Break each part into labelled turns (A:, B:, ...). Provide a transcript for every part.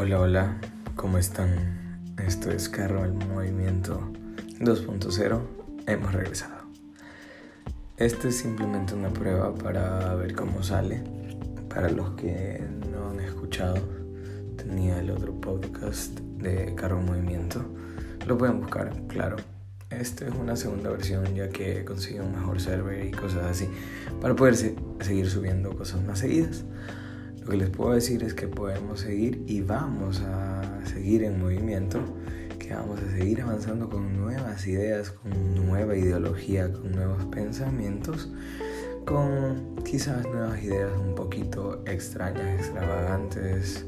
A: Hola, hola, ¿cómo están? Esto es Carro al Movimiento 2.0. Hemos regresado. Este es simplemente una prueba para ver cómo sale. Para los que no han escuchado, tenía el otro podcast de Carro al Movimiento. Lo pueden buscar, claro. Este es una segunda versión ya que consigo un mejor server y cosas así para poder seguir subiendo cosas más seguidas. Lo que les puedo decir es que podemos seguir y vamos a seguir en movimiento, que vamos a seguir avanzando con nuevas ideas, con nueva ideología, con nuevos pensamientos, con quizás nuevas ideas un poquito extrañas, extravagantes,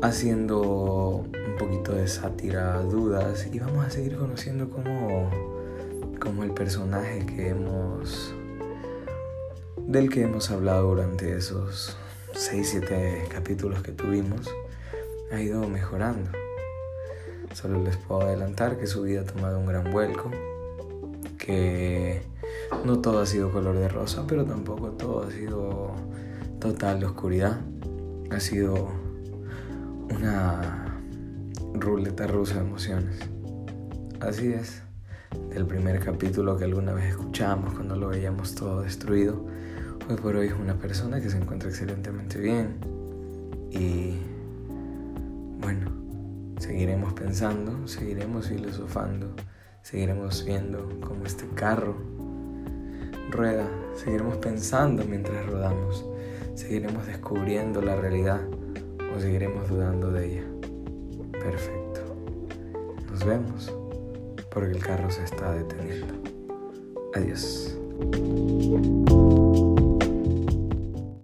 A: haciendo un poquito de sátira, dudas y vamos a seguir conociendo cómo, cómo el personaje que hemos del que hemos hablado durante esos 6-7 capítulos que tuvimos, ha ido mejorando. Solo les puedo adelantar que su vida ha tomado un gran vuelco, que no todo ha sido color de rosa, pero tampoco todo ha sido total oscuridad. Ha sido una ruleta rusa de emociones. Así es, del primer capítulo que alguna vez escuchábamos cuando lo veíamos todo destruido Hoy por hoy es una persona que se encuentra excelentemente bien y bueno, seguiremos pensando, seguiremos filosofando, seguiremos viendo cómo este carro rueda, seguiremos pensando mientras rodamos, seguiremos descubriendo la realidad o seguiremos dudando de ella. Perfecto. Nos vemos porque el carro se está deteniendo. Adiós.